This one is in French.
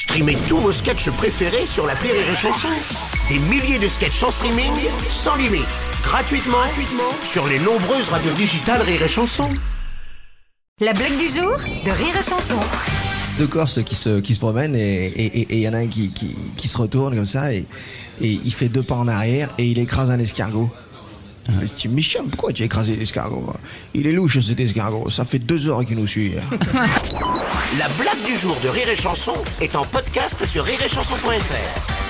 Streamez tous vos sketchs préférés sur la Rire et Chanson. Des milliers de sketchs en streaming, sans limite, gratuitement, gratuitement sur les nombreuses radios digitales Rire et Chanson. La blague du jour de Rire et Chanson. deux Corses qui se, qui se promènent et il et, et, et y en a un qui, qui, qui se retourne comme ça et, et il fait deux pas en arrière et il écrase un escargot. Dis, Michel, pourquoi tu as écrasé l'escargot Il est louche cet escargot, ça fait deux heures qu'il nous suit. La blague du jour de Rire et Chanson est en podcast sur rireetchanson.fr.